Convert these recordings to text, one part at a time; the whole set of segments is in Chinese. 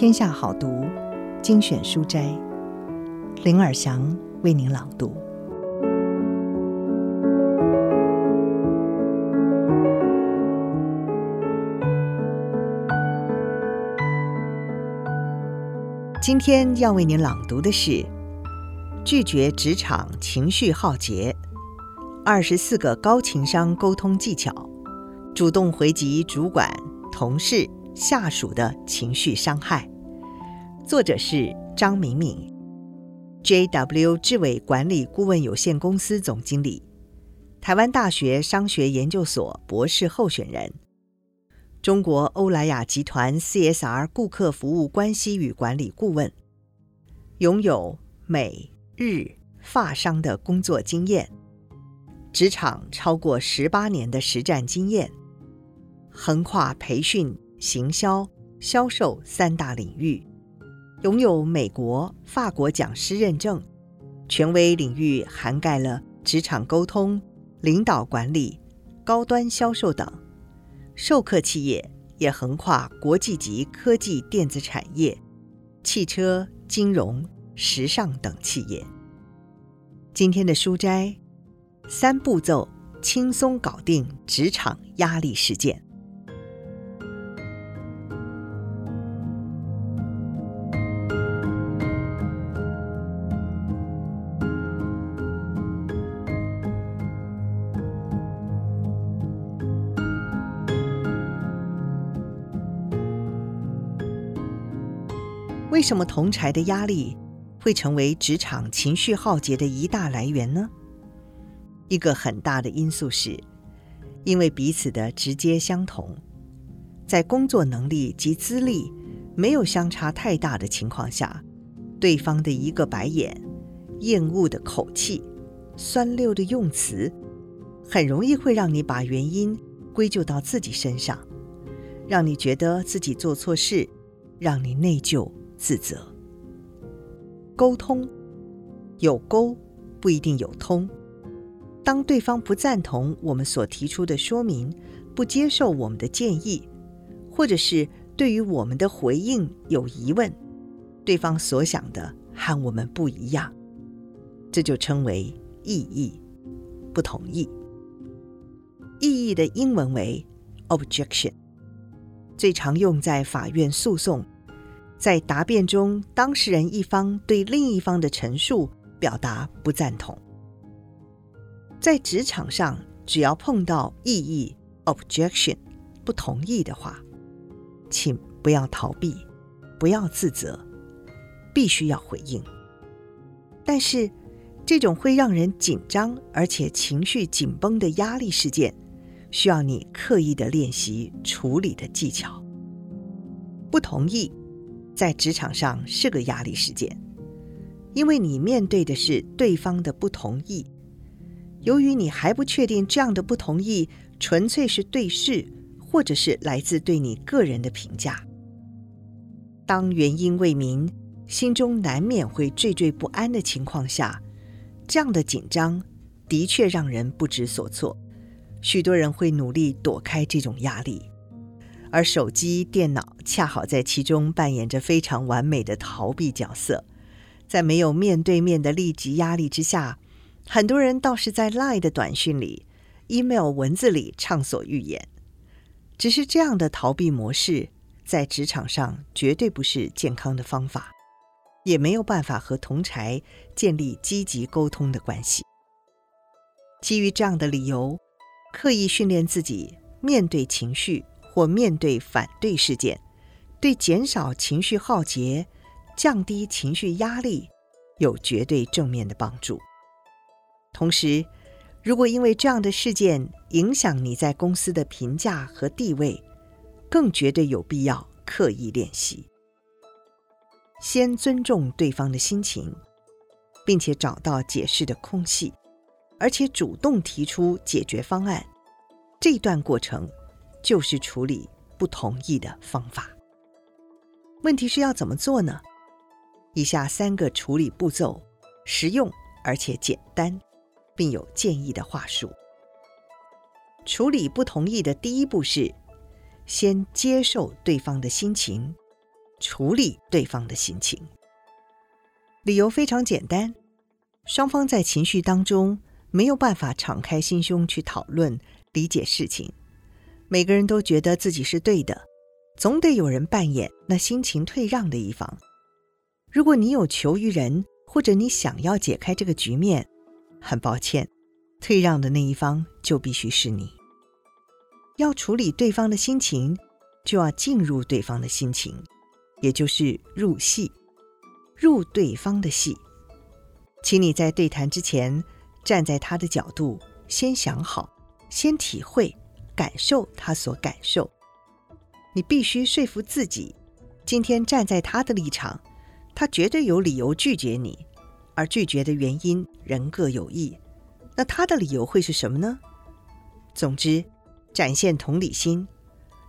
天下好读精选书斋，林尔祥为您朗读。今天要为您朗读的是《拒绝职场情绪浩劫》，二十四个高情商沟通技巧，主动回击主管、同事。下属的情绪伤害，作者是张敏敏，JW 智伟管理顾问有限公司总经理，台湾大学商学研究所博士候选人，中国欧莱雅集团 CSR 顾客服务关系与管理顾问，拥有美日法商的工作经验，职场超过十八年的实战经验，横跨培训。行销、销售三大领域，拥有美国、法国讲师认证，权威领域涵盖了职场沟通、领导管理、高端销售等。授课企业也横跨国际级科技电子产业、汽车、金融、时尚等企业。今天的书斋，三步骤轻松搞定职场压力事件。为什么同柴的压力会成为职场情绪浩劫的一大来源呢？一个很大的因素是，因为彼此的直接相同，在工作能力及资历没有相差太大的情况下，对方的一个白眼、厌恶的口气、酸溜的用词，很容易会让你把原因归咎到自己身上，让你觉得自己做错事，让你内疚。自责。沟通有沟不一定有通。当对方不赞同我们所提出的说明，不接受我们的建议，或者是对于我们的回应有疑问，对方所想的和我们不一样，这就称为异议，不同意。异议的英文为 objection，最常用在法院诉讼。在答辩中，当事人一方对另一方的陈述表达不赞同。在职场上，只要碰到异议 （objection） 不同意的话，请不要逃避，不要自责，必须要回应。但是，这种会让人紧张而且情绪紧绷的压力事件，需要你刻意的练习处理的技巧。不同意。在职场上是个压力事件，因为你面对的是对方的不同意。由于你还不确定这样的不同意纯粹是对事，或者是来自对你个人的评价。当原因未明，心中难免会惴惴不安的情况下，这样的紧张的确让人不知所措。许多人会努力躲开这种压力。而手机、电脑恰好在其中扮演着非常完美的逃避角色，在没有面对面的立即压力之下，很多人倒是在 LINE 的短讯里、email 文字里畅所欲言。只是这样的逃避模式，在职场上绝对不是健康的方法，也没有办法和同侪建立积极沟通的关系。基于这样的理由，刻意训练自己面对情绪。或面对反对事件，对减少情绪浩劫、降低情绪压力有绝对正面的帮助。同时，如果因为这样的事件影响你在公司的评价和地位，更绝对有必要刻意练习。先尊重对方的心情，并且找到解释的空隙，而且主动提出解决方案。这段过程。就是处理不同意的方法。问题是要怎么做呢？以下三个处理步骤，实用而且简单，并有建议的话术。处理不同意的第一步是，先接受对方的心情，处理对方的心情。理由非常简单，双方在情绪当中没有办法敞开心胸去讨论、理解事情，每个人都觉得自己是对的，总得有人扮演那心情退让的一方。如果你有求于人，或者你想要解开这个局面，很抱歉，退让的那一方就必须是你。要处理对方的心情，就要进入对方的心情，也就是入戏。入对方的戏，请你在对谈之前，站在他的角度，先想好，先体会、感受他所感受。你必须说服自己，今天站在他的立场，他绝对有理由拒绝你，而拒绝的原因人各有异。那他的理由会是什么呢？总之，展现同理心，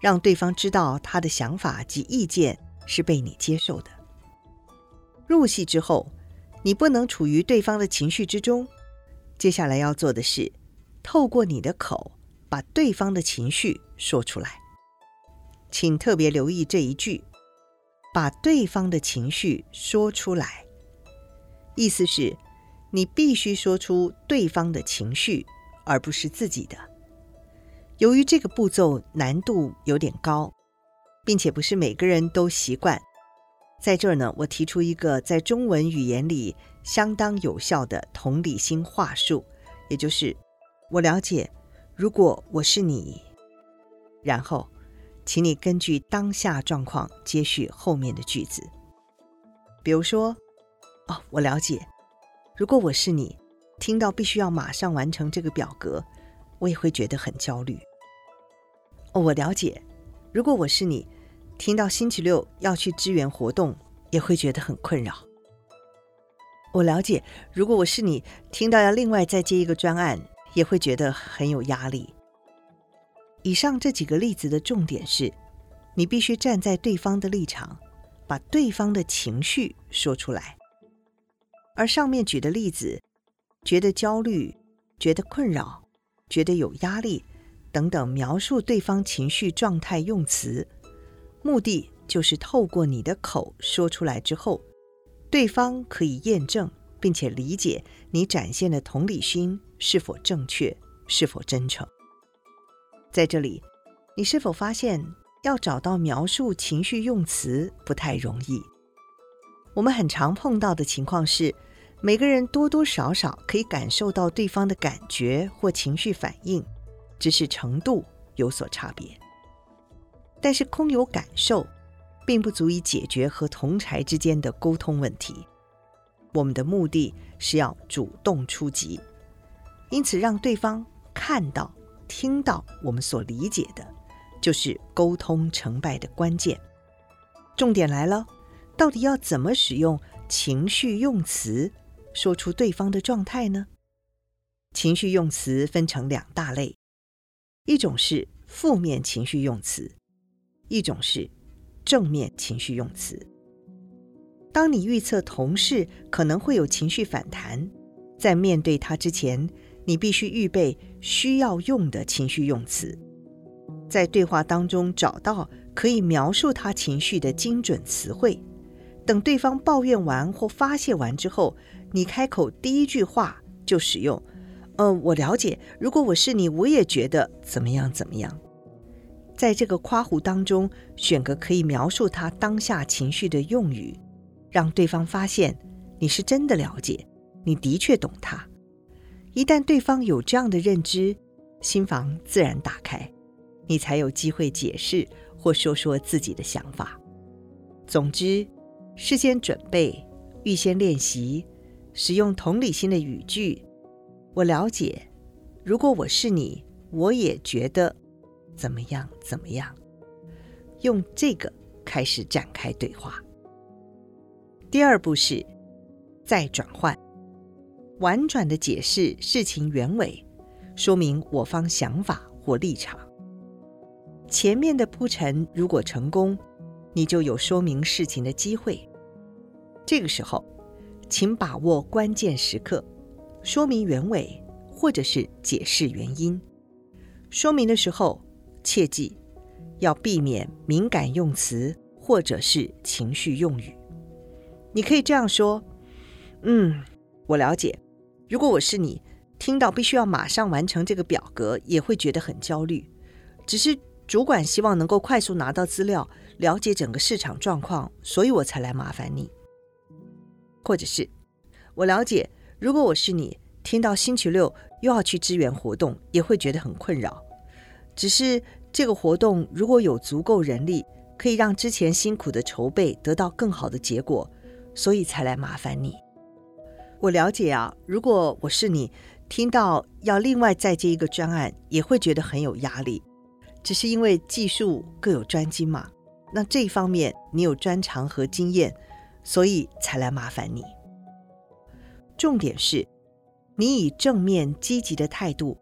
让对方知道他的想法及意见是被你接受的。入戏之后，你不能处于对方的情绪之中。接下来要做的是，透过你的口把对方的情绪说出来。请特别留意这一句：“把对方的情绪说出来”，意思是，你必须说出对方的情绪，而不是自己的。由于这个步骤难度有点高，并且不是每个人都习惯。在这儿呢，我提出一个在中文语言里相当有效的同理心话术，也就是我了解，如果我是你，然后，请你根据当下状况接续后面的句子。比如说，哦，我了解，如果我是你，听到必须要马上完成这个表格，我也会觉得很焦虑。哦，我了解，如果我是你。听到星期六要去支援活动，也会觉得很困扰。我了解，如果我是你，听到要另外再接一个专案，也会觉得很有压力。以上这几个例子的重点是，你必须站在对方的立场，把对方的情绪说出来。而上面举的例子，觉得焦虑、觉得困扰、觉得有压力等等，描述对方情绪状态用词。目的就是透过你的口说出来之后，对方可以验证并且理解你展现的同理心是否正确，是否真诚。在这里，你是否发现要找到描述情绪用词不太容易？我们很常碰到的情况是，每个人多多少少可以感受到对方的感觉或情绪反应，只是程度有所差别。但是空有感受，并不足以解决和同侪之间的沟通问题。我们的目的是要主动出击，因此让对方看到、听到我们所理解的，就是沟通成败的关键。重点来了，到底要怎么使用情绪用词，说出对方的状态呢？情绪用词分成两大类，一种是负面情绪用词。一种是正面情绪用词。当你预测同事可能会有情绪反弹，在面对他之前，你必须预备需要用的情绪用词，在对话当中找到可以描述他情绪的精准词汇。等对方抱怨完或发泄完之后，你开口第一句话就使用：“呃，我了解，如果我是你，我也觉得怎么样怎么样。”在这个夸胡当中，选个可以描述他当下情绪的用语，让对方发现你是真的了解，你的确懂他。一旦对方有这样的认知，心房自然打开，你才有机会解释或说说自己的想法。总之，事先准备，预先练习，使用同理心的语句。我了解，如果我是你，我也觉得。怎么样？怎么样？用这个开始展开对话。第二步是再转换，婉转地解释事情原委，说明我方想法或立场。前面的铺陈如果成功，你就有说明事情的机会。这个时候，请把握关键时刻，说明原委或者是解释原因。说明的时候。切记要避免敏感用词或者是情绪用语。你可以这样说：“嗯，我了解。如果我是你，听到必须要马上完成这个表格，也会觉得很焦虑。只是主管希望能够快速拿到资料，了解整个市场状况，所以我才来麻烦你。”或者是我了解，如果我是你，听到星期六又要去支援活动，也会觉得很困扰。只是这个活动如果有足够人力，可以让之前辛苦的筹备得到更好的结果，所以才来麻烦你。我了解啊，如果我是你，听到要另外再接一个专案，也会觉得很有压力。只是因为技术各有专精嘛，那这一方面你有专长和经验，所以才来麻烦你。重点是，你以正面积极的态度。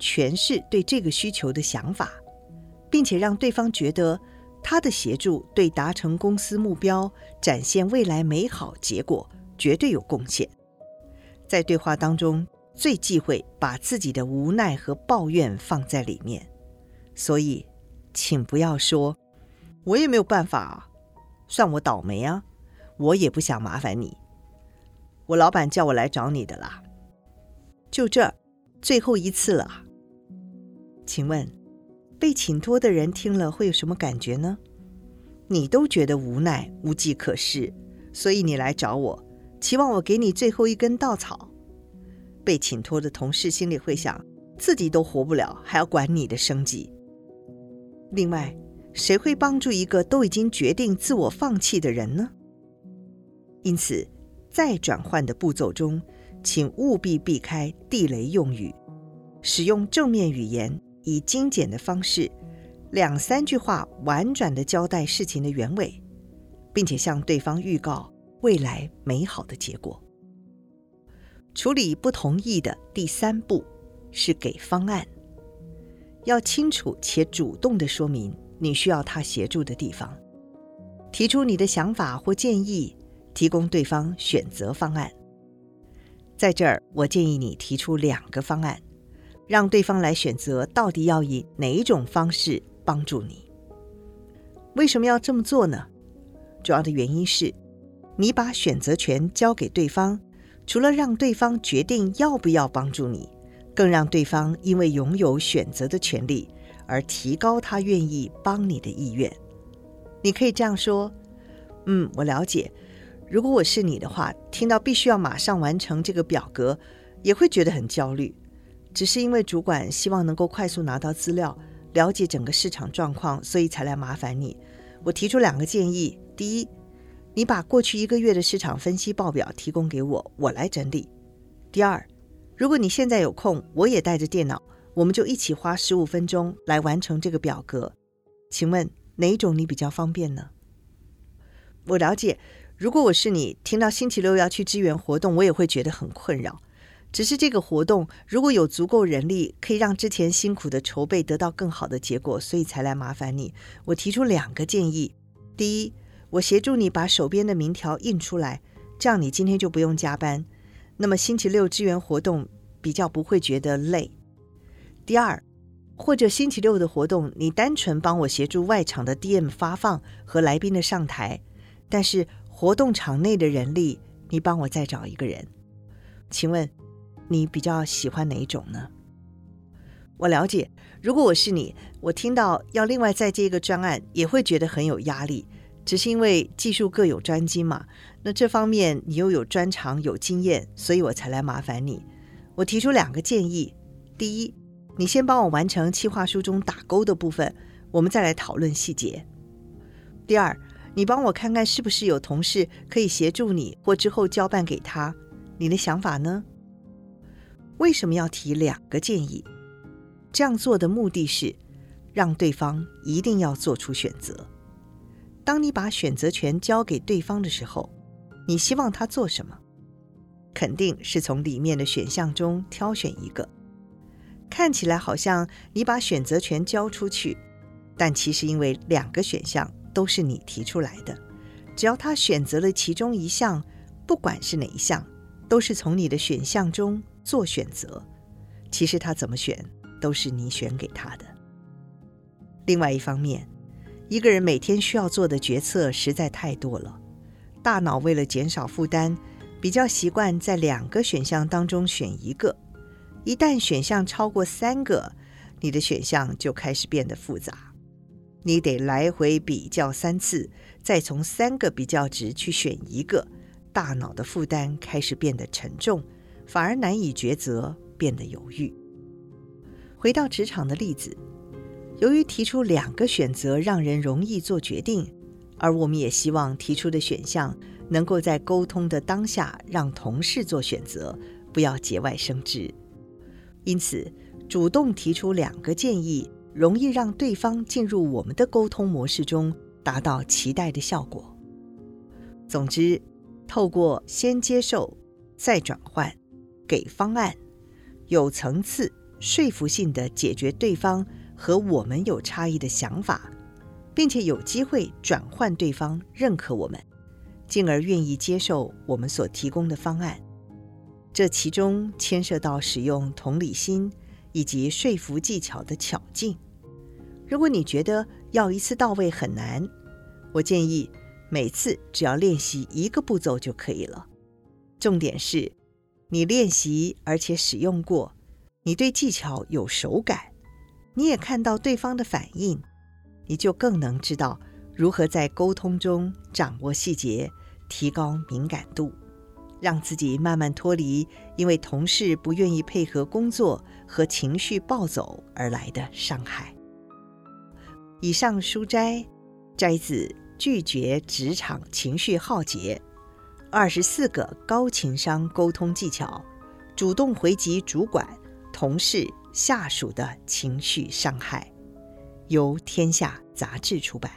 诠释对这个需求的想法，并且让对方觉得他的协助对达成公司目标、展现未来美好结果绝对有贡献。在对话当中，最忌讳把自己的无奈和抱怨放在里面，所以请不要说“我也没有办法啊，算我倒霉啊，我也不想麻烦你，我老板叫我来找你的啦”，就这，最后一次了。请问，被请托的人听了会有什么感觉呢？你都觉得无奈、无计可施，所以你来找我，期望我给你最后一根稻草。被请托的同事心里会想：自己都活不了，还要管你的生计。另外，谁会帮助一个都已经决定自我放弃的人呢？因此，在转换的步骤中，请务必避开地雷用语，使用正面语言。以精简的方式，两三句话婉转地交代事情的原委，并且向对方预告未来美好的结果。处理不同意的第三步是给方案，要清楚且主动地说明你需要他协助的地方，提出你的想法或建议，提供对方选择方案。在这儿，我建议你提出两个方案。让对方来选择，到底要以哪一种方式帮助你？为什么要这么做呢？主要的原因是，你把选择权交给对方，除了让对方决定要不要帮助你，更让对方因为拥有选择的权利而提高他愿意帮你的意愿。你可以这样说：“嗯，我了解。如果我是你的话，听到必须要马上完成这个表格，也会觉得很焦虑。”只是因为主管希望能够快速拿到资料，了解整个市场状况，所以才来麻烦你。我提出两个建议：第一，你把过去一个月的市场分析报表提供给我，我来整理；第二，如果你现在有空，我也带着电脑，我们就一起花十五分钟来完成这个表格。请问哪一种你比较方便呢？我了解，如果我是你，听到星期六要去支援活动，我也会觉得很困扰。只是这个活动如果有足够人力，可以让之前辛苦的筹备得到更好的结果，所以才来麻烦你。我提出两个建议：第一，我协助你把手边的名条印出来，这样你今天就不用加班，那么星期六支援活动比较不会觉得累；第二，或者星期六的活动你单纯帮我协助外场的 DM 发放和来宾的上台，但是活动场内的人力你帮我再找一个人，请问，你比较喜欢哪一种呢？我了解，如果我是你，我听到要另外再接一个专案，也会觉得很有压力。只是因为技术各有专精嘛，那这方面你又有专长、有经验，所以我才来麻烦你。我提出两个建议：第一，你先帮我完成企划书中打勾的部分，我们再来讨论细节；第二，你帮我看看是不是有同事可以协助你，或之后交办给他。你的想法呢？为什么要提两个建议？这样做的目的是让对方一定要做出选择。当你把选择权交给对方的时候，你希望他做什么？肯定是从里面的选项中挑选一个。看起来好像你把选择权交出去，但其实因为两个选项都是你提出来的，只要他选择了其中一项，不管是哪一项，都是从你的选项中。做选择，其实他怎么选都是你选给他的。另外一方面，一个人每天需要做的决策实在太多了，大脑为了减少负担，比较习惯在两个选项当中选一个。一旦选项超过三个，你的选项就开始变得复杂，你得来回比较三次，再从三个比较值去选一个，大脑的负担开始变得沉重，反而难以抉择，变得犹豫。回到职场的例子。由于提出两个选择让人容易做决定，而我们也希望提出的选项能够在沟通的当下让同事做选择，不要节外生枝。因此，主动提出两个建议，容易让对方进入我们的沟通模式中，达到期待的效果。总之，透过先接受，再转换，给方案，有层次、说服性地解决对方。和我们有差异的想法，并且有机会转换对方认可我们，进而愿意接受我们所提供的方案。这其中牵涉到使用同理心以及说服技巧的巧劲。如果你觉得要一次到位很难，我建议每次只要练习一个步骤就可以了。重点是，你练习而且使用过，你对技巧有手感。你也看到对方的反应，你就更能知道如何在沟通中掌握细节，提高敏感度，让自己慢慢脱离因为同事不愿意配合工作和情绪暴走而来的伤害。以上书摘摘自《拒绝职场情绪浩劫：二十四个高情商沟通技巧》，主动回击主管、同事。下属的情绪伤害，由天下杂志出版。